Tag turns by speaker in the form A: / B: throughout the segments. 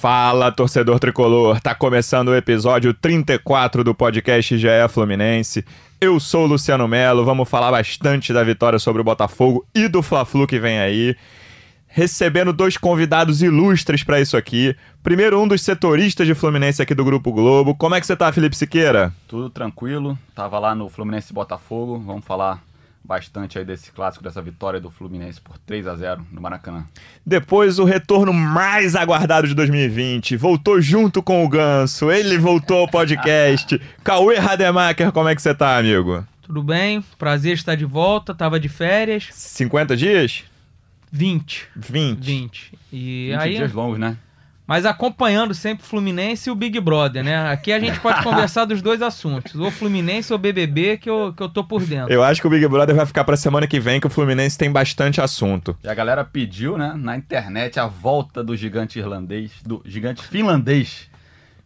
A: Fala, torcedor tricolor! Tá começando o episódio 34 do podcast GE Fluminense. Eu sou o Luciano Melo, vamos falar bastante da vitória sobre o Botafogo e do Fla-Flu que vem aí. Recebendo dois convidados ilustres para isso aqui. Primeiro, um dos setoristas de Fluminense aqui do Grupo Globo. Como é que você tá, Felipe Siqueira?
B: Tudo tranquilo, tava lá no Fluminense Botafogo, vamos falar bastante aí desse clássico, dessa vitória do Fluminense por 3 a 0 no Maracanã.
A: Depois, o retorno mais aguardado de 2020. Voltou junto com o Ganso. Ele voltou ao podcast. Cauê Rademacher, como é que você tá, amigo?
C: Tudo bem? Prazer estar de volta. Tava de férias.
A: 50 dias?
C: 20.
A: 20.
C: 20. E
B: 20
C: aí,
B: dias longos, né?
C: Mas acompanhando sempre o Fluminense e o Big Brother, né? Aqui a gente pode conversar dos dois assuntos, ou Fluminense ou BBB, que eu, que eu tô por dentro.
A: Eu acho que o Big Brother vai ficar pra semana que vem, que o Fluminense tem bastante assunto.
B: E a galera pediu, né, na internet a volta do gigante irlandês, do gigante finlandês.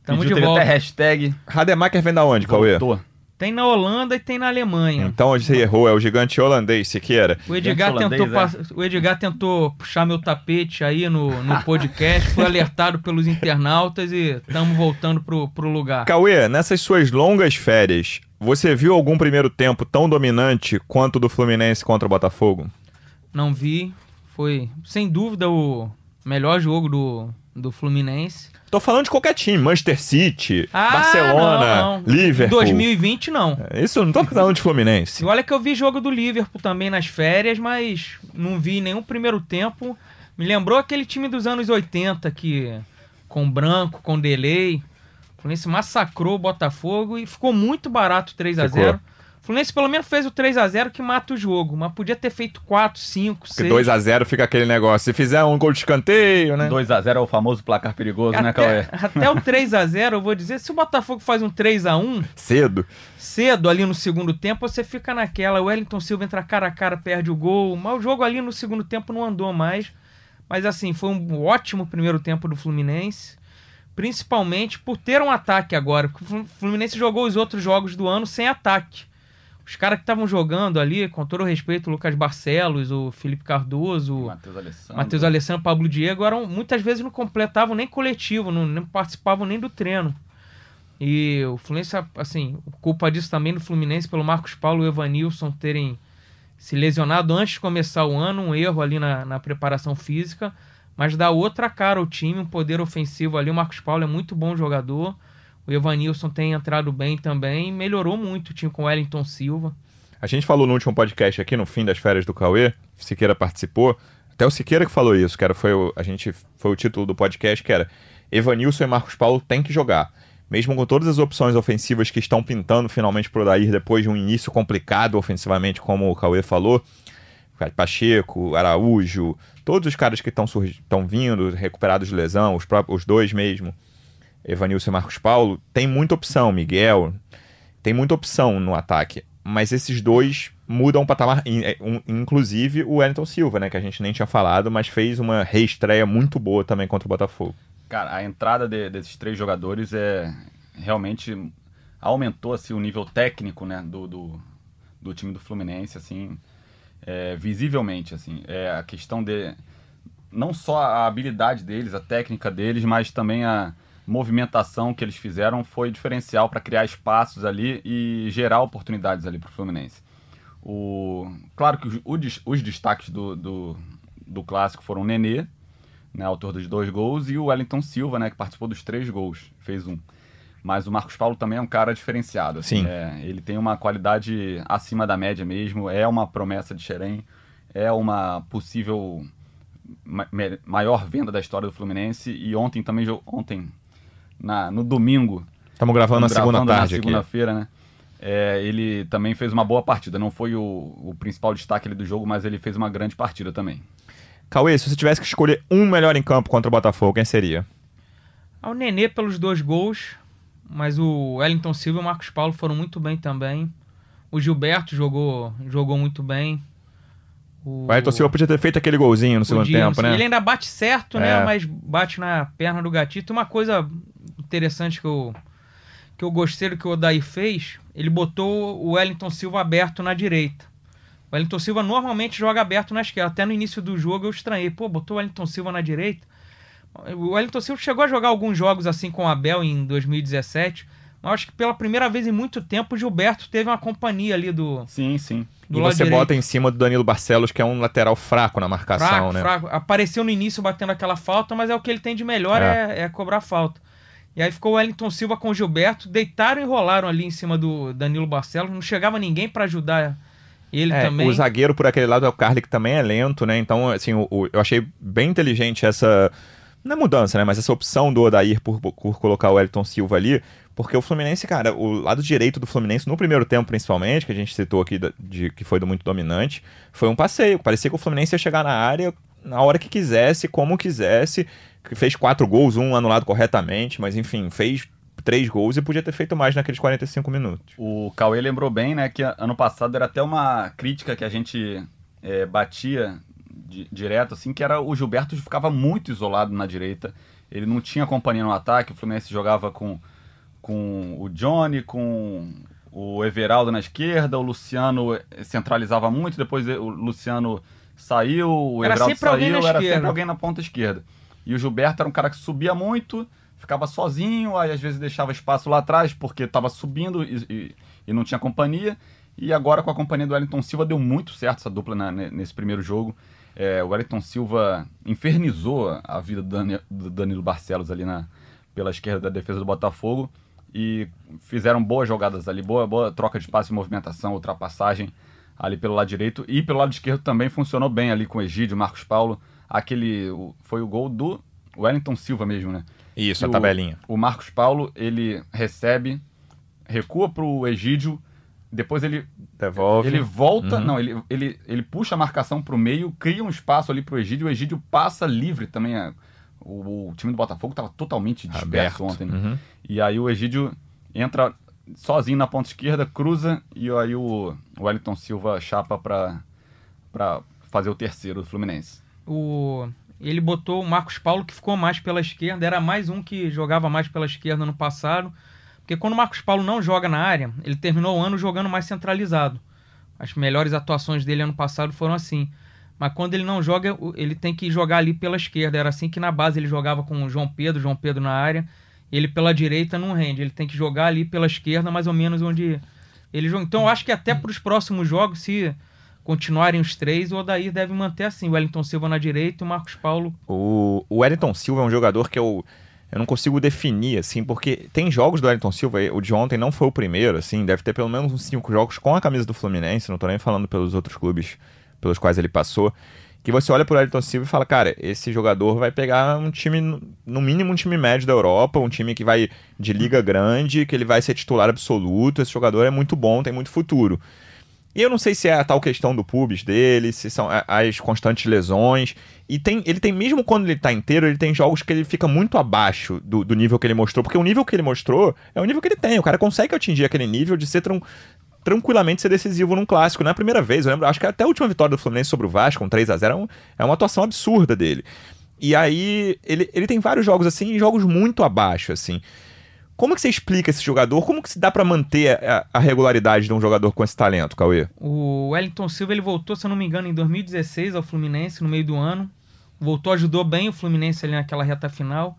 C: Tamo
B: pediu,
C: de
B: teve
C: volta.
B: até hashtag
A: Rademacher vem da onde, Cauê?
B: voltou.
C: Tem na Holanda e tem na Alemanha.
A: Então hoje você errou, é o gigante holandês, Siqueira.
C: O Edgar,
B: Gigante
C: tentou,
B: holandês,
C: pa- o Edgar tentou puxar meu tapete aí no, no podcast, foi alertado pelos internautas e estamos voltando pro, pro lugar.
A: Cauê, nessas suas longas férias, você viu algum primeiro tempo tão dominante quanto o do Fluminense contra o Botafogo?
C: Não vi. Foi, sem dúvida, o melhor jogo do, do Fluminense.
A: Tô falando de qualquer time, Manchester City,
C: Ah,
A: Barcelona,
C: não, não.
A: Liverpool.
C: 2020, não.
A: Isso eu não tô falando de Fluminense.
C: E olha que eu vi jogo do Liverpool também nas férias, mas não vi nenhum primeiro tempo. Me lembrou aquele time dos anos 80 que com branco, com delay. O Fluminense massacrou o Botafogo e ficou muito barato 3 a 0
A: Ficou.
C: O Fluminense pelo menos fez o 3 a 0 que mata o jogo, mas podia ter feito 4, 5,
A: Porque
C: 6.
A: 2x0 fica aquele negócio. Se fizer um gol de escanteio, né?
B: 2 a 0 é o famoso placar perigoso, né, Cauê?
C: Até, até o 3 a 0 eu vou dizer, se o Botafogo faz um 3 a 1
A: Cedo.
C: cedo ali no segundo tempo, você fica naquela. O Wellington Silva entra cara a cara, perde o gol. Mas o jogo ali no segundo tempo não andou mais. Mas assim, foi um ótimo primeiro tempo do Fluminense. Principalmente por ter um ataque agora. porque O Fluminense jogou os outros jogos do ano sem ataque. Os caras que estavam jogando ali, com todo o respeito, o Lucas Barcelos, o Felipe Cardoso, o
B: Matheus Alessandro.
C: Matheus Alessandro, Pablo Diego, eram, muitas vezes não completavam nem coletivo, não, não participavam nem do treino. E o Fluminense, assim, culpa disso também do Fluminense pelo Marcos Paulo e o Evanilson terem se lesionado antes de começar o ano, um erro ali na, na preparação física, mas dá outra cara ao time, um poder ofensivo ali. O Marcos Paulo é muito bom jogador, o Evanilson tem entrado bem também, melhorou muito o time com o Wellington Silva.
A: A gente falou no último podcast aqui, no fim das férias do Cauê, Siqueira participou. Até o Siqueira que falou isso, era, foi, o, a gente, foi o título do podcast, que era Evanilson e Marcos Paulo têm que jogar. Mesmo com todas as opções ofensivas que estão pintando finalmente pro Dair depois de um início complicado ofensivamente, como o Cauê falou, Pacheco, Araújo, todos os caras que estão vindo, recuperados de lesão, os, próprios, os dois mesmo, Evanilson e Marcos Paulo, tem muita opção, Miguel, tem muita opção no ataque. Mas esses dois mudam o patamar, é, inclusive o Wellington Silva, né, que a gente nem tinha falado, mas fez uma reestreia muito boa também contra o Botafogo.
B: Cara, a entrada de- desses três jogadores é realmente aumentou assim, o nível técnico né, do, do, do time do Fluminense, assim, é, visivelmente. Assim, é, a questão de não só a habilidade deles, a técnica deles, mas também a movimentação que eles fizeram foi diferencial para criar espaços ali e gerar oportunidades ali para o Fluminense. O, claro que os, os destaques do, do, do clássico foram o Nenê, né, autor dos dois gols, e o Wellington Silva, né, que participou dos três gols, fez um. Mas o Marcos Paulo também é um cara diferenciado. assim,
A: Sim.
B: é, ele tem uma qualidade acima da média mesmo, é uma promessa de Xerém, é uma possível maior venda da história do Fluminense. E ontem também, ontem, na, no domingo,
A: Estamos gravando na
B: Estamos
A: segunda
B: gravando
A: tarde
B: na segunda-feira, né? É, ele também fez uma boa partida. Não foi o, o principal destaque ali do jogo, mas ele fez uma grande partida também.
A: Cauê, se você tivesse que escolher um melhor em campo contra o Botafogo, quem seria?
C: Ao Nenê pelos dois gols, mas o Wellington Silva e o Marcos Paulo foram muito bem também. O Gilberto jogou, jogou muito bem.
A: O Ayrton Silva podia ter feito aquele golzinho no segundo
C: Podia,
A: tempo, né?
C: Ele ainda bate certo,
A: É.
C: né? Mas bate na perna do gatito. Uma coisa interessante que eu, que eu gostei do que o Odair fez, ele botou o Wellington Silva aberto na direita. O Wellington Silva normalmente joga aberto na esquerda. Até no início do jogo eu estranhei. Pô, botou o Wellington Silva na direita. O Wellington Silva chegou a jogar alguns jogos assim com o Abel em 2017. Mas acho que pela primeira vez em muito tempo o Gilberto teve uma companhia ali do,
B: Sim, sim.
C: Do
A: E você
C: direito.
A: bota em cima do Danilo Barcelos, que é um lateral fraco na marcação,
C: fraco,
A: né?
C: fraco. Apareceu no início batendo aquela falta, mas é o que ele tem de melhor é, é cobrar falta. E aí ficou o Wellington Silva com o Gilberto, deitaram e rolaram ali em cima do Danilo Barcelos, não chegava ninguém pra ajudar ele
A: É,
C: também.
A: O zagueiro por aquele lado é o Carly, que também é lento, né? Então, assim, o- o- eu achei bem inteligente essa. Não é mudança, né? Mas essa opção do Odair por, por colocar o Elton Silva ali. Porque o Fluminense, cara, o lado direito do Fluminense, no primeiro tempo principalmente, que a gente citou aqui, de, que foi do muito dominante, foi um passeio. Parecia que o Fluminense ia chegar na área na hora que quisesse, como quisesse. Fez quatro gols, um anulado corretamente, mas enfim, fez três gols e podia ter feito mais naqueles 45 minutos.
B: O Cauê lembrou bem, né, que ano passado era até uma crítica que a gente é, batia di- direto, assim, que era o Gilberto ficava muito isolado na direita. Ele não tinha companhia no ataque, o Fluminense jogava com, com o Johnny, com o Everaldo na esquerda, o Luciano eh, centralizava muito, depois o Luciano saiu, o
C: Era
B: Everaldo saiu,
C: na
B: era
C: esquerda.
B: sempre alguém na ponta esquerda. E o Gilberto era um cara que subia muito, ficava sozinho, aí às vezes deixava espaço lá atrás porque estava subindo e, e- e não tinha companhia. E agora com a companhia do Wellington Silva deu muito certo essa dupla na- ne- nesse primeiro jogo. É, o Wellington Silva infernizou a vida do, Dani- do Danilo Barcelos ali na, pela esquerda da defesa do Botafogo e fizeram boas jogadas ali, boa, boa troca de passe movimentação, ultrapassagem ali pelo lado direito e pelo lado esquerdo também funcionou bem ali com o Egídio, Marcos Paulo. Aquele o- foi o gol do Wellington Silva mesmo, né?
A: Isso,
B: E
A: a tabelinha.
B: O, o Marcos Paulo, ele recebe, recua pro Egídio, depois ele,
A: Devolve.
B: ele volta,
A: Uhum.
B: não, ele, ele, ele puxa a marcação pro meio, cria um espaço ali pro Egídio, o Egídio passa livre também. é, O, o time do Botafogo estava totalmente disperso
A: Aberto.
B: ontem. né?
A: Uhum.
B: E aí o Egídio entra sozinho na ponta esquerda, cruza, e aí o Wellington Silva chapa pra, pra fazer o terceiro do Fluminense.
C: O, ele botou o Marcos Paulo, que ficou mais pela esquerda, era mais um que jogava mais pela esquerda no passado. Porque quando o Marcos Paulo não joga na área, ele terminou o ano jogando mais centralizado. As melhores atuações dele ano passado foram assim. Mas quando ele não joga, ele tem que jogar ali pela esquerda. Era assim que na base ele jogava com o João Pedro, João Pedro na área. Ele pela direita não rende. Ele tem que jogar ali pela esquerda, mais ou menos onde ele joga. Então eu acho que até para os próximos jogos, se continuarem os três, o Odair deve manter assim. O Wellington Silva na direita e o Marcos Paulo.
A: O, Wellington Silva é um jogador que eu, eu não consigo definir, assim, porque tem jogos do Wellington Silva, o de ontem não foi o primeiro, assim, deve ter pelo menos uns cinco jogos com a camisa do Fluminense, não tô nem falando pelos outros clubes pelos quais ele passou, que você olha pro Wellington Silva e fala, cara, esse jogador vai pegar um time, no mínimo um time médio da Europa, um time que vai de liga grande, que ele vai ser titular absoluto, esse jogador é muito bom, tem muito futuro. E eu não sei se é a tal questão do pubis dele, se são as constantes lesões. E tem, ele tem, mesmo quando ele tá inteiro, ele tem jogos que ele fica muito abaixo do, do nível que ele mostrou. Porque o nível que ele mostrou é o nível que ele tem. O cara consegue atingir aquele nível de ser tran- tranquilamente ser decisivo num clássico. Não é a primeira vez, eu lembro, acho que até a última vitória do Fluminense sobre o Vasco, um 3 a 0 é, um- é uma atuação absurda dele. E aí, ele, ele tem vários jogos assim, e jogos muito abaixo, assim. Como que você explica esse jogador? Como que se dá pra manter a, a regularidade de um jogador com esse talento, Cauê?
C: O Wellington Silva ele voltou, se eu não me engano, em 2016 ao Fluminense, no meio do ano. Voltou, ajudou bem o Fluminense ali naquela reta final.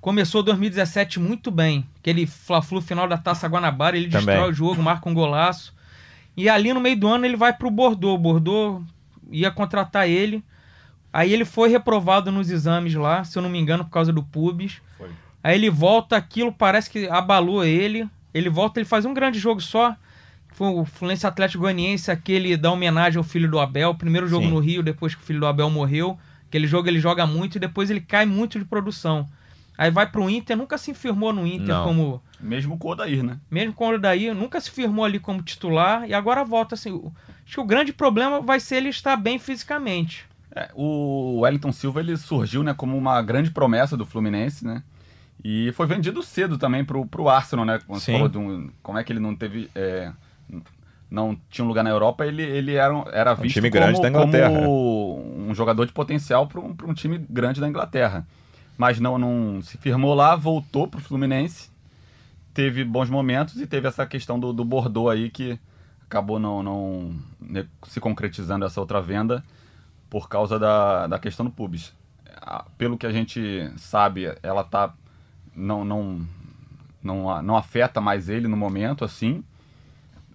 C: Começou 2017 muito bem. Aquele Fla-Flu final da Taça Guanabara, ele
A: Também.
C: destrói o jogo, marca um golaço. E ali no meio do ano ele vai pro Bordeaux. O Bordeaux ia contratar ele. Aí ele foi reprovado nos exames lá, se eu não me engano, por causa do pubis. Aí ele volta, aquilo parece que abalou ele. Ele volta, ele faz um grande jogo só. Foi o Fluminense Atlético Goianiense, aquele da homenagem ao filho do Abel. Primeiro jogo
A: Sim.
C: no Rio, depois que o filho do Abel morreu. Aquele jogo ele joga muito e depois ele cai muito de produção. Aí vai pro Inter, nunca se firmou no Inter
A: Não.
C: como.
B: Mesmo com o Odair, né?
C: Mesmo com o daí, nunca se firmou ali como titular e agora volta assim. o- Acho que o grande problema vai ser ele estar bem fisicamente.
B: É, o Wellington Silva ele surgiu né, como uma grande promessa do Fluminense, né? E foi vendido cedo também pro, pro Arsenal, né? Quando
A: Sim.
B: falou de um, como é que ele não teve. é, não tinha um lugar na Europa, ele, ele era, um- era visto
A: time grande
B: como,
A: da Inglaterra,
B: como um jogador de potencial para um, pra um time grande da Inglaterra. Mas não, não se firmou lá, voltou pro Fluminense, teve bons momentos e teve essa questão do, do Bordeaux aí que acabou não, não né, se concretizando essa outra venda por causa da, da questão do pubs. Ah, Pelo que a gente sabe, ela tá não não não, não afeta mais ele no momento assim.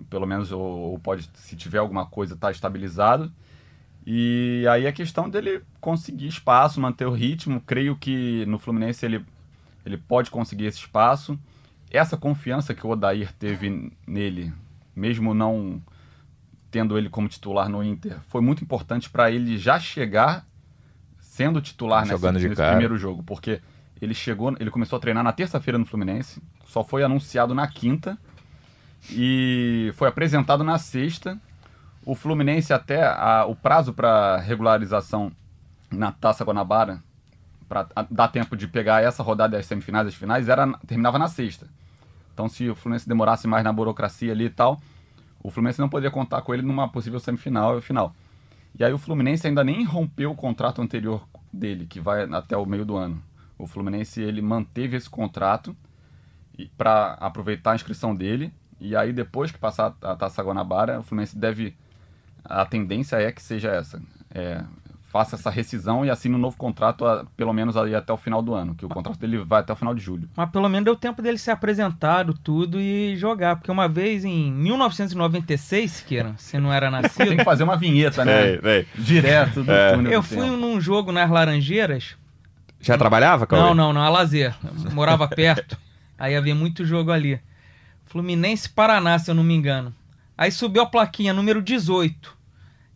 B: Pelo menos ou, ou pode se tiver alguma coisa tá estabilizado. E aí a questão dele conseguir espaço, manter o ritmo, creio que no Fluminense ele ele pode conseguir esse espaço. Essa confiança que o Odair teve nele, mesmo não tendo ele como titular no Inter, foi muito importante para ele já chegar sendo titular nesse,
A: Jogando
B: nesse
A: cara.
B: primeiro jogo, porque ele chegou, ele começou a treinar na terça-feira no Fluminense, só foi anunciado na quinta e foi apresentado na sexta. O Fluminense até a- o prazo para regularização na Taça Guanabara para dar tempo de pegar essa rodada das semifinais e as finais era terminava na sexta. Então se o Fluminense demorasse mais na burocracia ali e tal, o Fluminense não poderia contar com ele numa possível semifinal e final. E aí o Fluminense ainda nem rompeu o contrato anterior dele, que vai até o meio do ano. O Fluminense ele manteve esse contrato para aproveitar a inscrição dele. E aí depois que passar a Taça Guanabara, o Fluminense deve a tendência é que seja essa. É, faça essa rescisão e assine um novo contrato, a- pelo menos aí até o final do ano, que o contrato dele vai até o final de julho.
C: Mas pelo menos deu tempo dele ser apresentado, tudo, e jogar. Porque uma vez em 1996, Siqueira, você não era
B: Tem
C: nascido,
B: que fazer uma vinheta, né?
A: Véi, véi.
B: Direto do
A: É.
B: túnel
C: eu fui
B: tempo.
C: num jogo nas Laranjeiras.
A: Já trabalhava, Cauê?
C: Não, não, não, a lazer. Eu morava perto. Aí havia muito jogo ali. Fluminense Paraná, se eu não me engano. Aí subiu a plaquinha, número 18.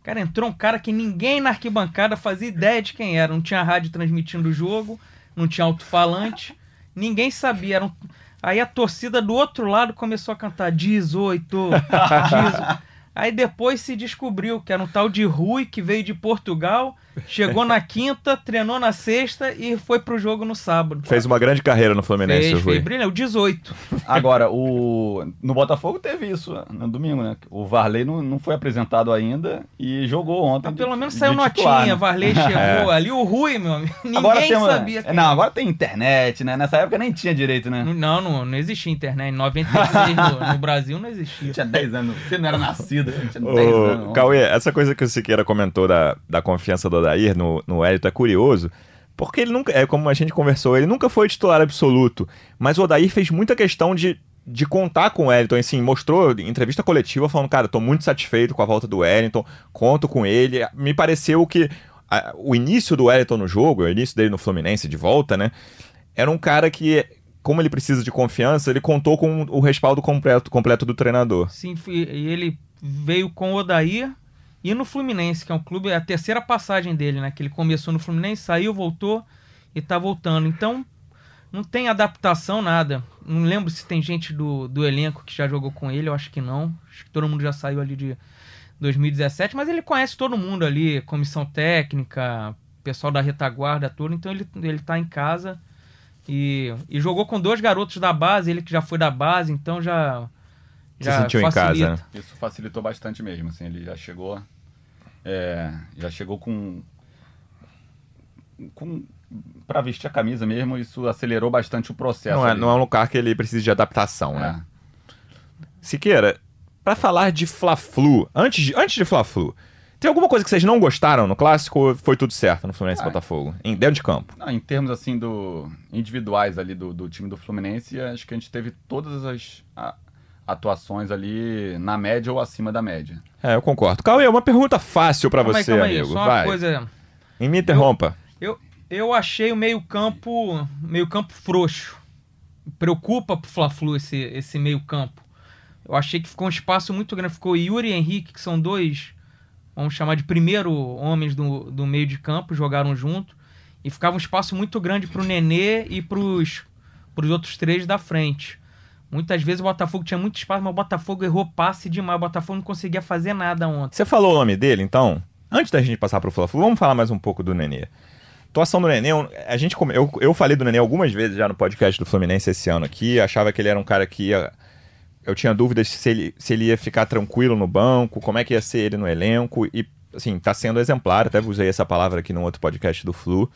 C: Cara, entrou um cara que ninguém na arquibancada fazia ideia de quem era. Não tinha rádio transmitindo o jogo, não tinha alto-falante, ninguém sabia. Um- Aí a torcida do outro lado começou a cantar 18, 18. Aí depois se descobriu que era um tal de Rui que veio de Portugal, chegou na quinta, treinou na sexta e foi pro jogo no sábado.
A: Fez uma grande carreira no Fluminense,
C: Fez,
A: o Rui.
C: fez brilha, o 18.
B: Agora, o no Botafogo teve isso no domingo, né? O Varley não, não foi apresentado ainda e jogou ontem.
C: Mas
B: de-
C: pelo menos
B: de
C: saiu
B: titular,
C: notinha,
B: né?
C: Varley chegou ali, o Rui, meu amigo. Ninguém
B: Agora tem
C: sabia. quem
B: Não, agora tem internet, né? Nessa época nem tinha direito, né?
C: Não, não, não existia internet. Em 96 no, no Brasil não existia.
B: Tinha 10 anos. Você não era nascido, né? tinha 10
A: Ô,
B: anos.
A: Cauê, essa coisa que o Siqueira comentou da, da confiança do Odair no, no Hélito é curioso, porque ele nunca, é como a gente conversou, ele nunca foi titular absoluto, mas o Odair fez muita questão de, de contar com o Wellington, assim, mostrou entrevista coletiva falando, cara, tô muito satisfeito com a volta do Wellington, conto com ele, me pareceu que a- o início do Wellington no jogo, o início dele no Fluminense de volta, né, era um cara que, como ele precisa de confiança, ele contou com o respaldo completo, completo do treinador.
C: Sim, e ele veio com o Odair e no Fluminense, que é um clube, é a terceira passagem dele, né? Que ele começou no Fluminense, saiu, voltou e tá voltando. Então, não tem adaptação, nada. Não lembro se tem gente do, do elenco que já jogou com ele, eu acho que não. Acho que todo mundo já saiu ali de 2017, mas ele conhece todo mundo ali, comissão técnica, pessoal da retaguarda, tudo. Então ele, ele tá em casa e, e jogou com dois garotos da base, ele que já foi da base, então já.
A: Se sentiu em casa, né?
B: Isso facilitou bastante mesmo, assim, ele já chegou, é, já chegou com, com para vestir a camisa mesmo, isso acelerou bastante o processo.
A: Não é,
B: ali.
A: não é um lugar que ele precisa de adaptação, né?
B: É.
A: Siqueira, pra falar de Fla-Flu, antes de, antes de Fla-Flu, tem alguma coisa que vocês não gostaram no clássico ou foi tudo certo no Fluminense
B: Ah.
A: Botafogo? Em, dentro de campo.
B: Não, em termos assim do individuais ali do, do time do Fluminense, acho que a gente teve todas as a- atuações ali na média ou acima da média.
A: É, eu concordo. Cauê, uma pergunta fácil
C: aí,
A: você,
C: calma aí,
A: amigo.
C: só uma
A: Vai.
C: coisa.
A: E me interrompa.
C: Eu, eu achei o meio-campo meio campo frouxo. Preocupa pro Fla-Flu esse, esse meio-campo. Eu achei que ficou um espaço muito grande. Ficou Yuri e Henrique, que são dois, vamos chamar de primeiro homens do, do meio de campo, jogaram junto. E ficava um espaço muito grande pro Nenê e pros, pros outros três da frente. Muitas vezes o Botafogo tinha muito espaço, mas o Botafogo errou passe demais. O Botafogo não conseguia fazer nada ontem.
A: Você falou o nome dele, então? Antes da gente passar pro Fla-Flu, vamos falar mais um pouco do Nenê. atuação do Nenê, a gente eu, eu falei do Nenê algumas vezes já no podcast do Fluminense esse ano aqui, achava que ele era um cara que ia eu tinha dúvidas se ele, se ele ia ficar tranquilo no banco, como é que ia ser ele no elenco e assim, tá sendo exemplar, até usei essa palavra aqui no outro podcast do Flu.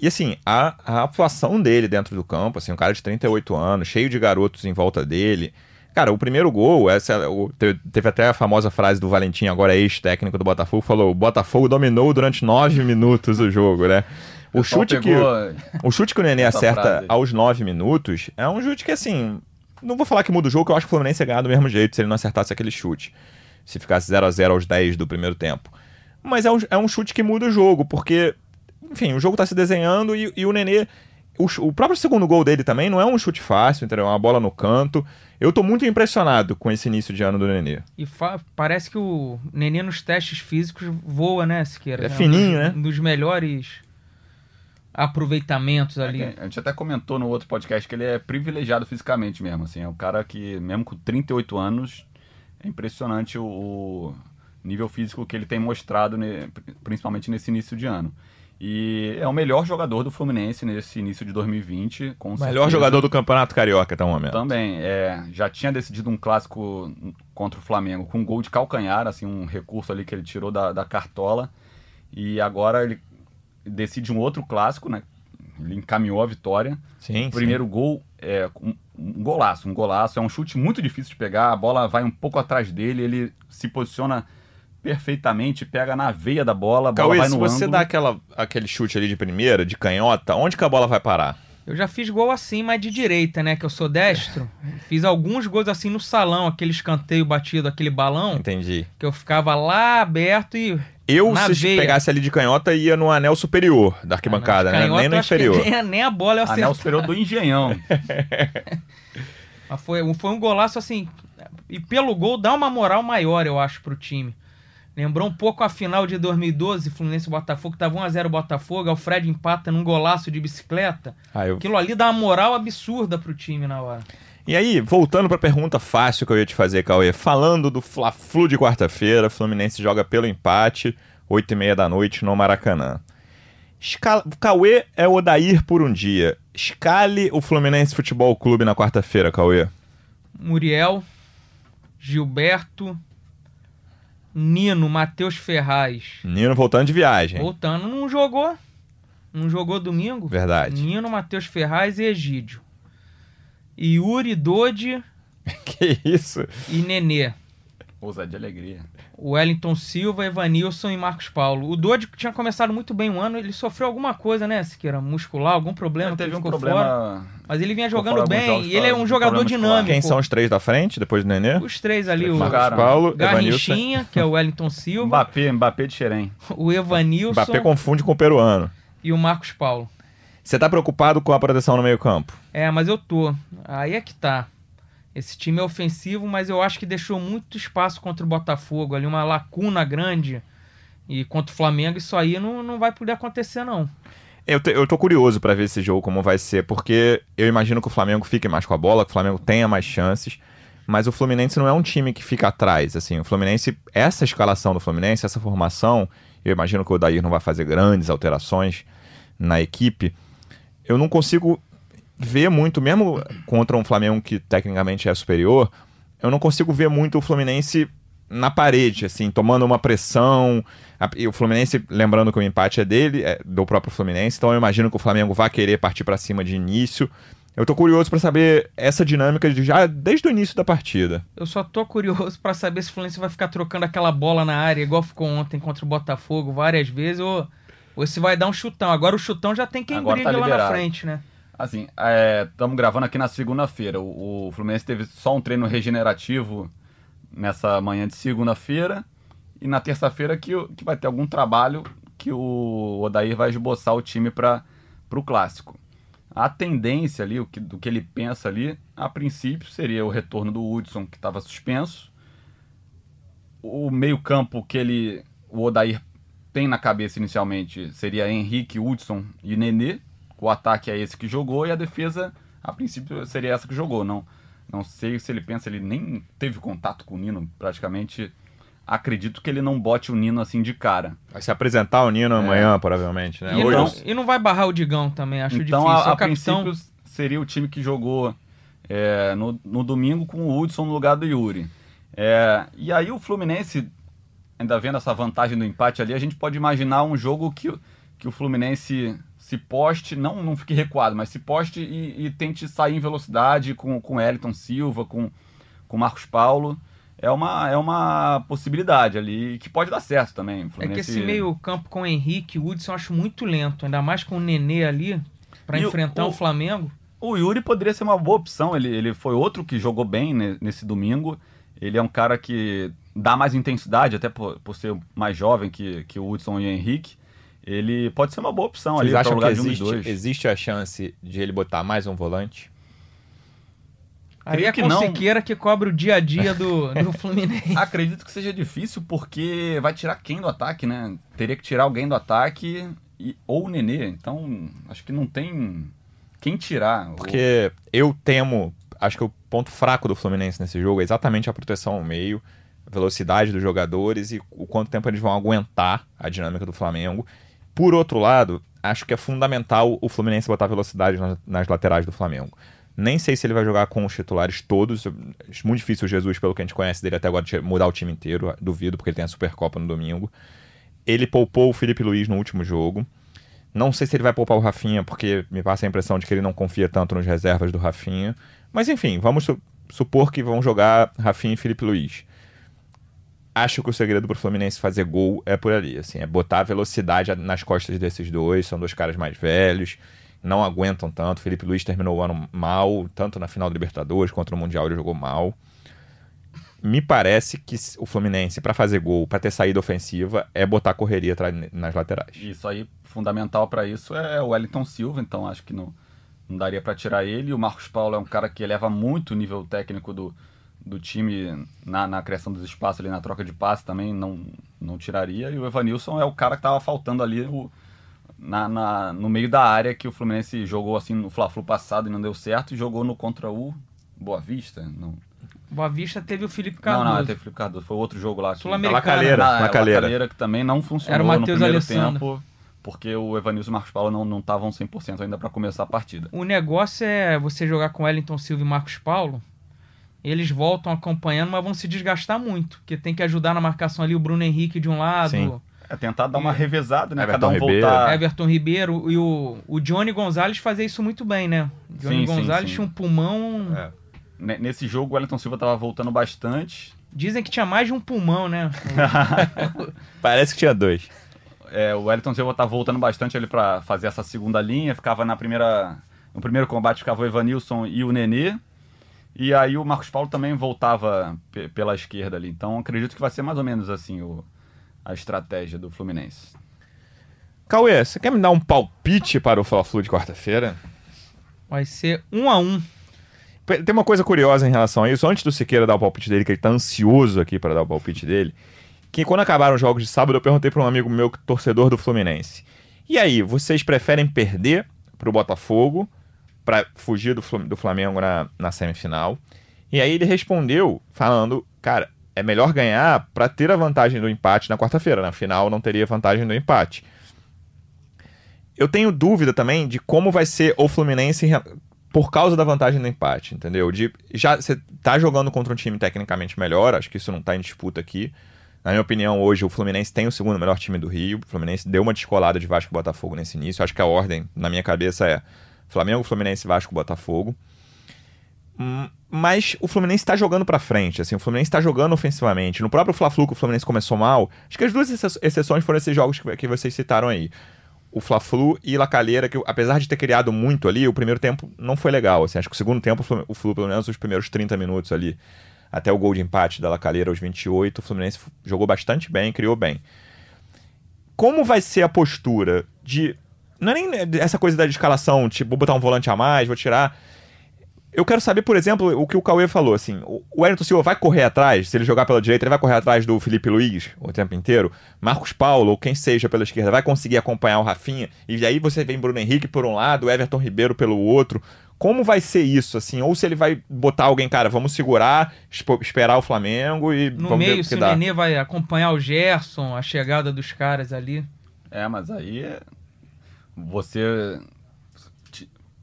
A: E assim, a, a atuação dele dentro do campo, assim, um cara de 38 anos, cheio de garotos em volta dele. Cara, o primeiro gol, essa, o- te- teve até a famosa frase do Valentim, agora ex-técnico do Botafogo, falou: o Botafogo dominou durante nove minutos o jogo, né? O chute que. O chute que o Nenê acerta
B: frase.
A: aos 9 minutos é um chute que, assim, não vou falar que muda o jogo, que eu acho que o Fluminense ia ganhar do mesmo jeito se ele não acertasse aquele chute. Se ficasse 0 a 0 aos 10 do primeiro tempo. Mas é um, é um chute que muda o jogo, porque, enfim, o jogo tá se desenhando e, e o Nenê. O, o próprio segundo gol dele também não é um chute fácil, entendeu? É uma bola no canto. Eu tô muito impressionado com esse início de ano do Nenê.
C: E parece que o Nenê nos testes físicos voa, né, Siqueira?
A: É
C: um
A: fininho,
C: dos-
A: né?
C: Um dos melhores aproveitamentos ali.
B: A gente até comentou no outro podcast que ele é privilegiado fisicamente mesmo, assim, é um cara que, mesmo com 38 anos, é impressionante o, o nível físico que ele tem mostrado, ne- principalmente nesse início de ano. E é o melhor jogador do Fluminense nesse início de 2020, com
A: Melhor
B: certeza.
A: jogador do Campeonato Carioca até o momento.
B: Também, é, já tinha decidido um clássico contra o Flamengo com um gol de calcanhar, assim, um recurso ali que ele tirou da, da cartola. E agora ele decide um outro clássico, né? Ele encaminhou a vitória.
A: Sim,
B: O primeiro gol é um, um golaço, um golaço. É um chute muito difícil de pegar. A bola vai um pouco atrás dele, ele se posiciona perfeitamente, pega na veia da bola, a bola
A: Cauê,
B: vai
A: se
B: no
A: você
B: ângulo.
A: dá aquela, aquele chute ali de primeira, de canhota, onde que a bola vai parar?
C: Eu já fiz gol assim, mas de direita, né? Que eu sou destro. Fiz alguns gols assim no salão, aquele escanteio batido, aquele balão,
A: Entendi.
C: que eu ficava lá aberto e.
A: Eu,
C: Na
A: se
C: veia.
A: pegasse ali de canhota, ia no anel superior da arquibancada, né?
C: Canhota,
A: Nem no inferior.
C: Nem, nem a bola eu acertei.
B: Anel superior do Engenhão.
C: Mas foi, um- foi um golaço assim. E pelo gol dá uma moral maior, eu acho, pro time. Lembrou um pouco a final de 2012, Fluminense e Botafogo, tava 1x0 Botafogo, Alfred empata num golaço de bicicleta.
A: Ah, eu-
C: Aquilo ali dá uma moral absurda pro time na hora.
A: E aí, voltando pra pergunta fácil que eu ia te fazer, Cauê, falando do Fla-Flu de quarta-feira, Fluminense joga pelo empate, 8 e meia da noite no Maracanã. Escala... Cauê é o Odair por um dia. Escale o Fluminense Futebol Clube na quarta-feira, Cauê.
C: Muriel, Gilberto, Nino, Matheus Ferraz.
A: Nino voltando de viagem.
C: Voltando, não jogou. Não jogou domingo.
A: Verdade.
C: Nino, Matheus Ferraz e Egídio. Yuri, Dodi
A: que isso?
C: e Nenê.
B: Ousadia de alegria.
C: Wellington Silva, Evanilson e Marcos Paulo. O Dodi que tinha começado muito bem o ano, ele sofreu alguma coisa, né, Siqueira? Muscular, algum problema
B: Ele
C: que
B: teve um
C: ficou
B: problema.
C: fora. Mas ele vinha jogando bem e ele é um jogador dinâmico.
A: Quem são os três da frente, depois do Nenê?
C: Os três ali, o
B: Jogaram.
A: Paulo, Evanilson.
C: Garrinchinha, que é o Wellington Silva,
B: Mbappé, Mbappé de Xerém.
C: o Evanilson
A: Mbappé confunde com o peruano.
C: e o Marcos Paulo.
A: Você tá preocupado com a proteção no meio-campo?
C: É, mas eu tô. Aí é que tá. Esse time é ofensivo, mas eu acho que deixou muito espaço contra o Botafogo, ali uma lacuna grande. E contra o Flamengo, isso aí não, não vai poder acontecer, não.
A: Eu, te- eu tô curioso pra ver esse jogo como vai ser, porque eu imagino que o Flamengo fique mais com a bola, que o Flamengo tenha mais chances, mas o Fluminense não é um time que fica atrás, assim, o Fluminense, essa escalação do Fluminense, essa formação, eu imagino que o Odair não vai fazer grandes alterações na equipe, eu não consigo ver muito, mesmo contra um Flamengo que tecnicamente é superior, eu não consigo ver muito o Fluminense na parede, assim, tomando uma pressão. E o Fluminense, lembrando que o empate é dele, é do próprio Fluminense, então eu imagino que o Flamengo vai querer partir pra cima de início. Eu tô curioso pra saber essa dinâmica de já desde o início da partida.
C: Eu só tô curioso pra saber se o Fluminense vai ficar trocando aquela bola na área, igual ficou ontem contra o Botafogo várias vezes, ou, ou se vai dar um chutão. Agora o chutão já tem quem
B: Agora
C: brigue
B: tá
C: lá na frente, né?
B: Assim, estamos gravando aqui na segunda-feira. O, o Fluminense teve só um treino regenerativo nessa manhã de segunda-feira. E na terça-feira que, que vai ter algum trabalho que o Odair vai esboçar o time para o clássico. A tendência ali, o que, do que ele pensa ali, a princípio seria o retorno do Hudson, que estava suspenso. O meio-campo que ele, o Odair tem na cabeça inicialmente seria Henrique, Hudson e Nenê. O ataque é esse que jogou e a defesa, a princípio, seria essa que jogou. Não, não sei se ele pensa, ele nem teve contato com o Nino praticamente acredito que ele não bote o Nino assim de cara.
A: Vai se apresentar o Nino amanhã, provavelmente, né?
C: E,
A: Hoje-
C: não, e não vai barrar o Digão também, acho
B: então,
C: difícil.
B: a,
C: é
B: a
C: capitão.
B: princípio, seria o time que jogou é, no, no domingo com o Hudson no lugar do Yuri. É, e aí o Fluminense, ainda vendo essa vantagem do empate ali, a gente pode imaginar um jogo que, que o Fluminense se poste, não, não fique recuado, mas se poste e, e tente sair em velocidade com com Elton Silva, com com Marcos Paulo. É uma, é uma possibilidade ali que pode dar certo também. O
C: É que
B: Fluminense-
C: esse meio campo com o Henrique e o Hudson eu acho muito lento, ainda mais com o Nenê ali,
B: o-
C: enfrentar o,
B: o-
C: Flamengo.
B: O Yuri poderia ser uma boa opção. Ele, ele foi outro que jogou bem ne- nesse domingo. Ele é um cara que dá mais intensidade, até por, por ser mais jovem que, que o Hudson e o Henrique. Ele pode ser uma boa opção ali
A: Vocês
B: para o
A: acham que
B: lugar de um dos
A: existe,
B: dois.
A: existe a chance de ele botar mais um volante?
C: Aí é
B: que
C: com
B: não.
C: Siqueira que cobre o dia a dia do, do Fluminense.
B: Acredito que seja difícil porque vai tirar quem do ataque, né? Teria que tirar alguém do ataque e, ou o Nenê. Então, acho que não tem quem tirar. O-
A: Porque eu temo, acho que o ponto fraco do Fluminense nesse jogo é exatamente a proteção ao meio, a velocidade dos jogadores e o quanto tempo eles vão aguentar a dinâmica do Flamengo. Por outro lado, acho que é fundamental o Fluminense botar velocidade nas, nas laterais do Flamengo. Nem sei se ele vai jogar com os titulares todos. Acho muito difícil o Jesus, pelo que a gente conhece dele até agora, mudar o time inteiro. Duvido, porque ele tem a Supercopa no domingo. Ele poupou o Felipe Luiz no último jogo. Não sei se ele vai poupar o Rafinha, porque me passa a impressão de que ele não confia tanto nos reservas do Rafinha. Mas enfim, vamos su- supor que vão jogar Rafinha e Felipe Luiz. Acho que o segredo pro Fluminense fazer gol é por ali, assim, é botar velocidade nas costas desses dois, são dois caras mais velhos, não aguentam tanto. Felipe Luiz terminou o ano mal, tanto na final do Libertadores quanto no Mundial ele jogou mal. Me parece que o Fluminense, para fazer gol, para ter saída ofensiva, é botar correria nas laterais.
B: Isso aí, fundamental para isso é o Wellington Silva, então acho que não, não daria para tirar ele. O Marcos Paulo é um cara que eleva muito o nível técnico do, do time na, na criação dos espaços ali, na troca de passe também, não, não tiraria. E o Evanilson é o cara que tava faltando ali o, na, na- no meio da área que o Fluminense jogou assim no Fla-Flu passado e não deu certo, e jogou no contra o Boa Vista. Não,
C: Boa Vista teve o Felipe
B: não,
C: Cardoso.
B: não, teve Felipe Cardoso, foi outro jogo lá. que-
C: Sul-Americana.
A: Lacalheira,
B: na,
A: Lacalheira.
B: Lacalheira, que também não funcionou
C: Era o
B: no
C: Matheus
B: primeiro
C: Alessandro.
B: tempo, porque o Evanilson e o Marcos Paulo não não estavam 100% ainda para começar a partida.
C: O negócio é você jogar com Wellington Silva e Marcos Paulo. Eles voltam acompanhando, mas vão se desgastar muito. Porque tem que ajudar na marcação ali o Bruno Henrique de um lado,
A: Sim.
B: É tentar dar uma
C: E-
B: revezada, né?
A: Everton
B: Cada um
A: Ribeiro.
B: voltar.
C: Everton Ribeiro e o, o Johnny Gonzalez fazia isso muito bem, né? Johnny
B: Sim, sim,
C: Gonzalez
B: sim.
C: tinha um pulmão.
A: É.
B: Ne- Nesse jogo, o Wellington Silva tava voltando bastante.
C: Dizem que tinha mais de um pulmão, né?
A: Parece que tinha dois.
B: É, o Wellington Silva tá voltando bastante ali para fazer essa segunda linha. Ficava na primeira. No primeiro combate ficava o Evanilson e o Nenê. E aí o Marcos Paulo também voltava pe- pela esquerda ali. Então acredito que vai ser mais ou menos assim o, a estratégia do Fluminense.
A: Cauê, você quer me dar um palpite para o Fla-Flu de quarta-feira?
C: Vai ser um a um.
A: Tem uma coisa curiosa em relação a isso. Antes do Siqueira dar o palpite dele, que ele tá ansioso aqui para dar o palpite dele, que quando acabaram os jogos de sábado, eu perguntei para um amigo meu, torcedor do Fluminense. E aí, vocês preferem perder pro Botafogo para fugir do, do Flamengo na, na semifinal? E aí ele respondeu falando, cara, é melhor ganhar para ter a vantagem do empate na quarta-feira. Na final não teria vantagem do empate. Eu tenho dúvida também de como vai ser o Fluminense por causa da vantagem do empate, entendeu? De já você tá jogando contra um time tecnicamente melhor, acho que isso não tá em disputa aqui. Na minha opinião, hoje o Fluminense tem o segundo melhor time do Rio. O Fluminense deu uma descolada de Vasco e Botafogo nesse início. Acho que a ordem, na minha cabeça, é Flamengo, Fluminense, Vasco, Botafogo. Hum, Mas o Fluminense está jogando pra frente, assim, o Fluminense está jogando ofensivamente. No próprio Fla-Flu, que o Fluminense começou mal, acho que as duas exce- exceções foram esses jogos que, vocês citaram aí. O Fla-Flu e La Calheira, que apesar de ter criado muito ali, o primeiro tempo não foi legal. Assim, acho que o segundo tempo, o Flu- pelo menos os primeiros 30 minutos ali, até o gol de empate da La Calheira aos 28, o Fluminense jogou bastante bem, criou bem. Como vai ser a postura de. Não é nem essa coisa da escalação, tipo, vou botar um volante a mais, vou tirar. Eu quero saber, por exemplo, o que o Cauê falou, assim, o o Wellington Silva vai correr atrás, se ele jogar pela direita, ele vai correr atrás do Felipe Luiz o tempo inteiro, Marcos Paulo, ou quem seja pela esquerda, vai conseguir acompanhar o Rafinha, e aí você vem Bruno Henrique por um lado, Everton Ribeiro pelo outro, Como vai ser isso, assim? Ou se ele vai botar alguém, cara, vamos segurar, esperar o Flamengo e
C: No
A: vamos ver
C: meio,
A: o
C: se
A: que
C: o
A: dá.
C: Nenê vai acompanhar o Gerson, a chegada dos caras ali.
B: É, mas aí é- você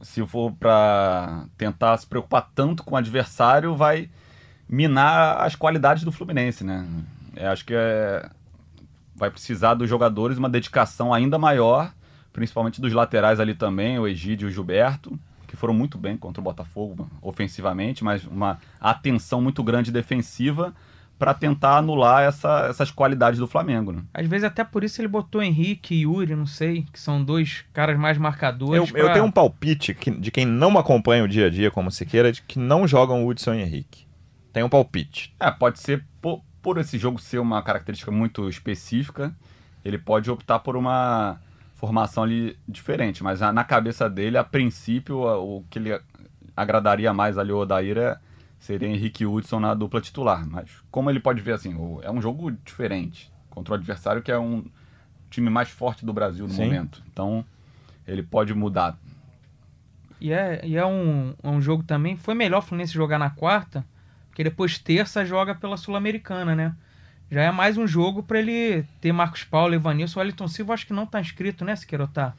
B: se for pra tentar se preocupar tanto com o adversário, vai minar as qualidades do Fluminense, né? Eu acho que é, vai precisar dos jogadores uma dedicação ainda maior, principalmente dos laterais ali também, o Egídio e o Gilberto, que foram muito bem contra o Botafogo ofensivamente, mas uma atenção muito grande defensiva para tentar anular essa- essas qualidades do Flamengo, né?
C: Às vezes até por isso ele botou Henrique e Yuri, não sei, que são dois caras mais
A: Eu,
C: marcadores.
A: eu
C: pra-
A: tenho um palpite que- de quem não acompanha o dia a dia como Siqueira, de que não jogam Hudson e Henrique. Tem um palpite.
B: É, pode ser por, por esse jogo ser uma característica muito específica, ele pode optar por uma formação ali diferente, mas a- na cabeça dele, a princípio, a- o que ele agradaria mais ali o Odair é, seria Henrique Hudson na dupla titular. Mas como ele pode ver assim, é um jogo diferente contra o adversário que é um time mais forte do Brasil no
A: Sim.
B: momento. Então ele pode mudar.
C: E é, e é um, um jogo também. Foi melhor o Fluminense jogar na quarta, porque depois terça joga pela Sul-Americana, né? Já é mais um jogo pra ele ter Marcos Paulo, Evanilson. O Wellington Silva acho que não tá inscrito, né, Siqueira? Ou tá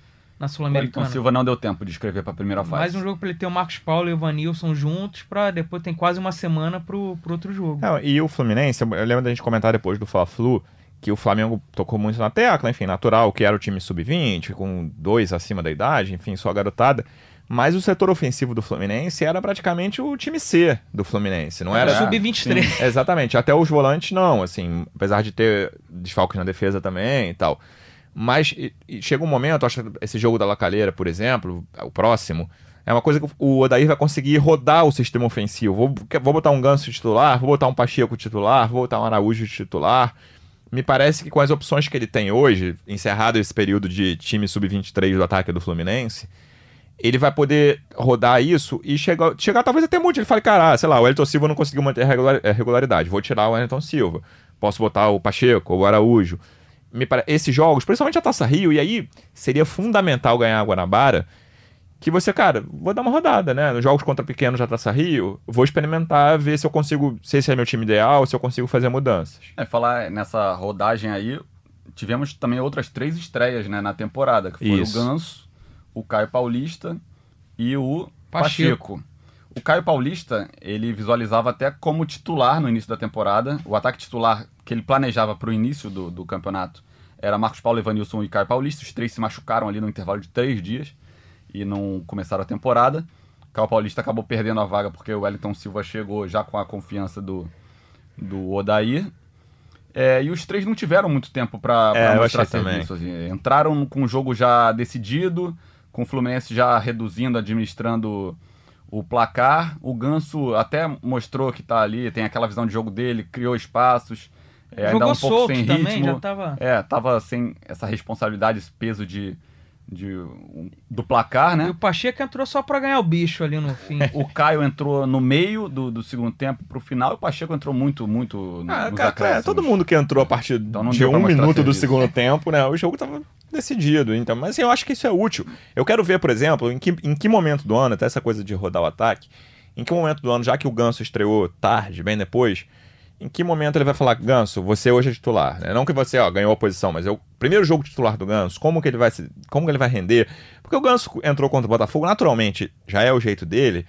C: na
B: O
C: Sul-Americana.
B: Silva não deu tempo de escrever para a primeira fase.
C: Mais um jogo pra ele ter o Marcos Paulo e o Evanilson juntos, pra depois tem quase uma semana pro, pro outro jogo.
A: Não, e o Fluminense, eu lembro da gente comentar depois do Fla-Flu, que o Flamengo tocou muito na tecla, enfim, natural, que era o time sub-20, com dois acima da idade, enfim, só garotada. Mas o setor ofensivo do Fluminense era praticamente o time C do Fluminense, não era?
B: É,
C: Sub-23.
A: Exatamente, até os volantes não, assim, apesar de ter desfalques na defesa também e tal. Mas chega um momento, acho que esse jogo da Lacalheira, por exemplo, o próximo, é uma coisa que o Odair vai conseguir rodar o sistema ofensivo. Vou, vou botar um Ganso titular, vou botar um Pacheco titular, vou botar um Araújo titular. Me parece que com as opções que ele tem hoje, encerrado esse período de time sub-23 do ataque do Fluminense, ele vai poder rodar isso e chegar, chegar talvez até muito. Ele fala, cara, sei lá, o Elton Silva não conseguiu manter a regularidade, vou tirar o Elton Silva. Posso botar o Pacheco, o Araújo. Me pare... Esses jogos, principalmente a Taça Rio, e aí seria fundamental ganhar a Guanabara, que você, cara, vou dar uma rodada, né? Nos jogos contra pequenos da Taça Rio, vou experimentar, ver se eu consigo, se esse é meu time ideal, se eu consigo fazer mudanças.
B: É, falar nessa rodagem aí, tivemos também outras três estreias né, na temporada, que foi
A: Isso.
B: o Ganso, o Caio Paulista e o
C: Pacheco.
B: Pacheco. O Caio Paulista, ele visualizava até como titular no início da temporada. O ataque titular que ele planejava para o início do, do campeonato era Marcos Paulo, Evanilson e Caio Paulista. Os três se machucaram ali no intervalo de três dias e não começaram a temporada. O Caio Paulista acabou perdendo a vaga porque o Wellington Silva chegou já com a confiança do, do Odair. É, e os três não tiveram muito tempo para
A: É,
B: mostrar serviço. assim. Entraram com o jogo já decidido, com o Fluminense já reduzindo, administrando o placar. O Ganso até mostrou que tá ali, tem aquela visão de jogo dele, criou espaços. É, ainda
C: Jogou
B: um pouco
C: solto
B: sem
C: também,
B: ritmo.
C: já tava...
B: É, tava sem essa responsabilidade, esse peso de, de, do placar,
C: E
B: né?
C: o Pacheco entrou só pra ganhar o bicho ali no fim.
B: O Caio entrou no meio do, do segundo tempo pro final e o Pacheco entrou muito, muito
A: Ah,
B: nos
A: cara,
B: acréscimos.
A: é, todo mundo que entrou a partir
B: Então não
A: de um minuto do segundo tempo, né? O jogo tava decidido. Então, mas assim, eu acho que isso é útil. Eu quero ver, por exemplo, em que, em que momento do ano, até essa coisa de rodar o ataque, em que momento do ano, já que o Ganso estreou tarde, bem depois, em que momento ele vai falar, Ganso, você hoje é titular, né? Não que você ó, ganhou a posição, mas é o primeiro jogo titular do Ganso, como que ele vai se, como que ele vai render? Porque o Ganso entrou contra o Botafogo, naturalmente, já é o jeito dele,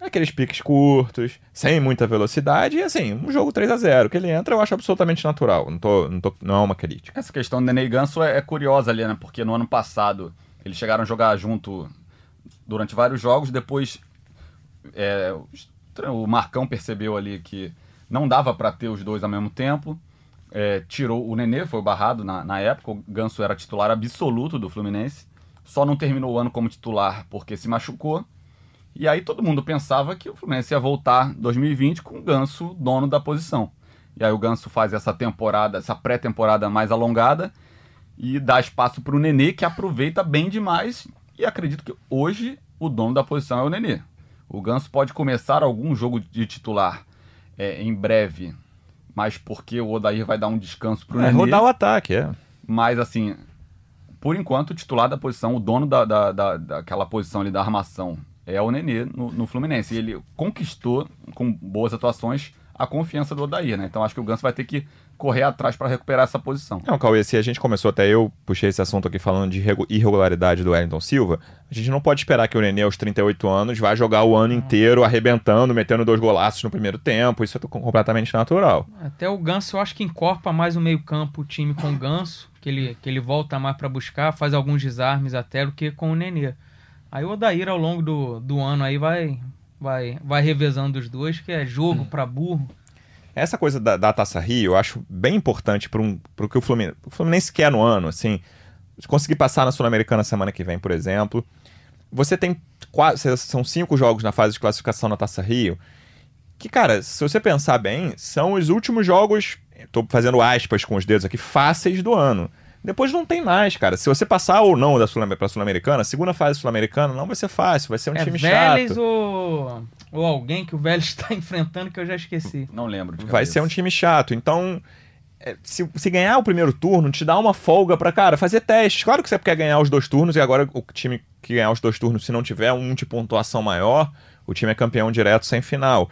A: aqueles piques curtos, sem muita velocidade, e assim, um jogo 3 a 0 que ele entra, eu acho absolutamente natural, não, tô, não, tô, não é uma crítica.
B: Essa questão do Nenê Ganso é, é curiosa ali, né? Porque no ano passado eles chegaram a jogar junto durante vários jogos, depois é, o Marcão percebeu ali que não dava para ter os dois ao mesmo tempo, é, tirou o Nenê, foi barrado na, na época, o Ganso era titular absoluto do Fluminense, só não terminou o ano como titular porque se machucou, e aí todo mundo pensava que o Fluminense ia voltar 2020 com o Ganso dono da posição. E aí o Ganso faz essa temporada, essa pré-temporada mais alongada e dá espaço para o Nenê, que aproveita bem demais. E acredito que hoje o dono da posição é o Nenê. O Ganso pode começar algum jogo de titular é, em breve, mas porque o Odair vai dar um descanso para o
A: É,
B: Nenê.
A: rodar o ataque, é.
B: Mas assim, por enquanto, o titular da posição, o dono da, da, da- daquela posição ali da armação é o Nenê no, no Fluminense. E ele conquistou, com boas atuações, a confiança do Odair, né? Então acho que o Ganso vai ter que correr atrás para recuperar essa posição.
A: Não, Cauê, se a gente começou até eu puxei esse assunto aqui falando de irregu- irregularidade do Wellington Silva, a gente não pode esperar que o Nenê aos 38 anos vá jogar o ano inteiro arrebentando, metendo dois golaços no primeiro tempo, isso é co- completamente natural.
C: Até o Ganso eu acho que encorpa mais o meio-campo o time com o Ganso, que ele, que ele volta mais pra buscar, faz alguns desarmes até do que com o Nenê. Aí o Odair ao longo do, do ano aí vai, vai, vai revezando os dois, que é jogo pra burro.
A: Essa coisa da, da Taça Rio eu acho bem importante para um, o que o Fluminense, o Fluminense quer no ano, assim, se conseguir passar na Sul-Americana semana que vem, por exemplo, você tem quase, são cinco jogos na fase de classificação na Taça Rio, que, cara, se você pensar bem, são os últimos jogos, tô fazendo aspas com os dedos aqui, fáceis do ano. Depois não tem mais, cara. Se você passar ou não da Sul pra Sul-Americana, a segunda fase sul-americana não vai ser fácil, vai ser um
C: é
A: time
C: Vélez
A: chato.
C: ou, ou alguém que o Vélez está enfrentando que eu já esqueci.
B: Não lembro. de
A: Vai ser um time chato. Então, é, se, se ganhar o primeiro turno, te dá uma folga pra, cara, fazer testes. Claro que você quer ganhar os dois turnos, e agora o time que ganhar os dois turnos, se não tiver um de pontuação maior, o time é campeão direto sem final.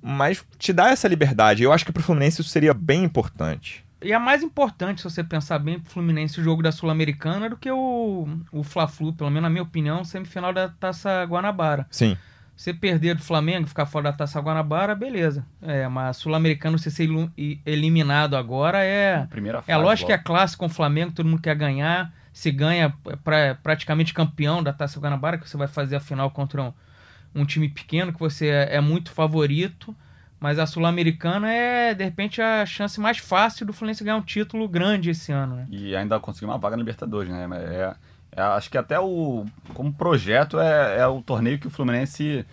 A: Mas te dá essa liberdade. Eu acho que pro Fluminense isso seria bem importante.
C: E é mais importante, se você pensar bem, pro Fluminense o jogo da Sul-Americana do que o, o Fla-Flu, pelo menos na minha opinião, semifinal da Taça Guanabara.
A: Sim.
C: Você perder do Flamengo, ficar fora da Taça Guanabara, beleza. É, mas Sul-Americano você ser eliminado agora é...
B: Primeira fase.
C: É lógico que é
B: logo.
C: clássico com o Flamengo, todo mundo quer ganhar. Se ganha, é pra, praticamente campeão da Taça Guanabara, que você vai fazer a final contra um, um time pequeno, que você é, é muito favorito. Mas a Sul-Americana é, de repente, a chance mais fácil do Fluminense ganhar um título grande esse ano, né?
B: E ainda conseguir uma vaga na Libertadores, né? Mas É, é- acho que até o. Como projeto, é, é o torneio que o Fluminense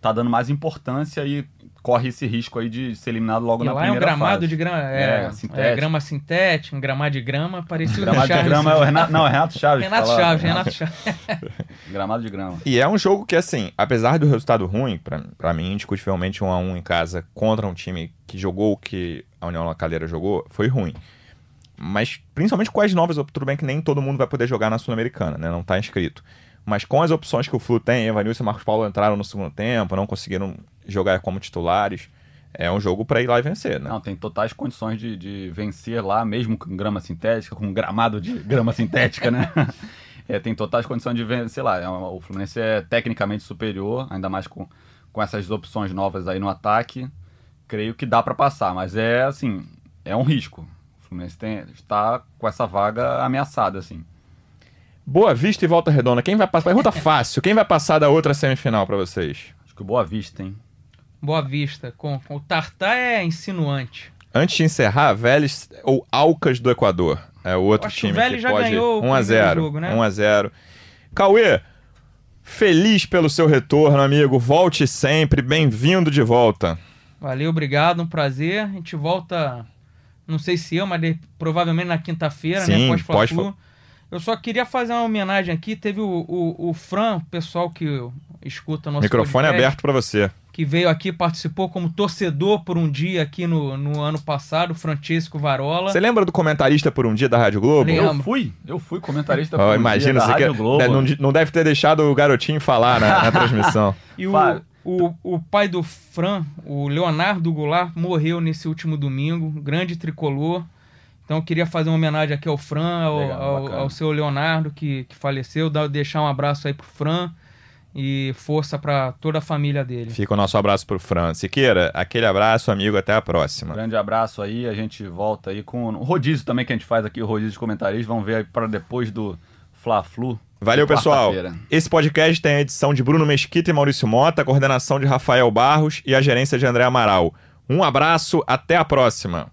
B: tá dando mais importância e corre esse risco aí de ser eliminado logo
C: E
B: na
C: lá é um
B: primeira
C: gramado
B: fase.
C: de grama,
B: É,
C: é, é,
B: sintético.
C: grama sintética, um gramado de grama, parecia o
B: Gramado de
C: Charles-
B: grama é o Renato. Não, é Renato Chaves.
C: Renato
B: fala-
C: Chaves, Renato Chaves.
B: Gramado de grama.
A: E é um jogo que, assim, apesar do resultado ruim, pra, pra mim, indiscutivelmente, um a um em casa contra um time que jogou o que a União La Calera jogou, foi ruim. Mas, principalmente com as novas, tudo bem que nem todo mundo vai poder jogar na Sul-Americana, né? Não tá inscrito. Mas com as opções que o Flu tem, Evanilson e Marcos Paulo entraram no segundo tempo, não conseguiram jogar como titulares. É um jogo pra ir lá e vencer, né?
B: Não, tem totais condições de, de vencer lá, mesmo com grama sintética, com gramado de grama sintética, né? É, tem totais condições de vencer, lá, é o Fluminense é tecnicamente superior, ainda mais com, com essas opções novas aí no ataque. Creio que dá pra passar, mas é assim, é um risco. O Fluminense tem, está com essa vaga ameaçada, assim.
A: Boa Vista e Volta Redonda. Quem vai passar? Pergunta fácil. Quem vai passar da outra semifinal pra vocês?
B: Acho que o Boa Vista, hein?
C: Boa Vista. Com, com o Tartar é insinuante.
A: Antes de encerrar, Vélez ou Alcas do Equador. É o outro
C: Acho que o
A: time
C: Vélez
A: que
C: já
A: pode...
C: ganhou o
A: 1 a 0
C: primeiro jogo, né?
A: 1 a 0 Cauê, feliz pelo seu retorno, amigo. Volte sempre. Bem-vindo de volta.
C: Valeu, obrigado, um prazer. A gente volta, não sei se eu, mas de- provavelmente na quinta-feira, né? Pós
A: pós-.
C: Eu só queria fazer uma homenagem aqui. Teve o, o, o Fran, o pessoal que escuta nosso
A: Microfone
C: podcast,
A: aberto pra você.
C: que veio aqui, participou como torcedor por um dia aqui no, no ano passado, Francesco Varola.
A: Você lembra do comentarista por um dia da Rádio Globo?
C: Lembro.
B: Eu fui, eu fui comentarista por um
A: imagina,
B: dia da Rádio
A: que-
B: Globo.
A: não, não deve ter deixado o garotinho falar na, na transmissão.
C: E o, o, o pai do Fran, o Leonardo Goulart, morreu nesse último domingo, grande tricolor. Então eu queria fazer uma homenagem aqui ao Fran, ao,
B: Legal,
C: ao, ao seu Leonardo que, que faleceu, dar, deixar um abraço aí pro Fran e força para toda a família dele.
A: Fica o nosso abraço pro Fran. Siqueira, aquele abraço, amigo. Até a próxima.
B: Grande abraço aí, a gente volta aí com o rodízio também que a gente faz aqui, o rodízio de comentaristas. Vamos ver aí para depois do Fla-Flu.
A: Valeu, pessoal. Esse podcast tem a edição de Bruno Mesquita e Maurício Mota, a coordenação de Rafael Barros e a gerência de André Amaral. Um abraço, até a próxima.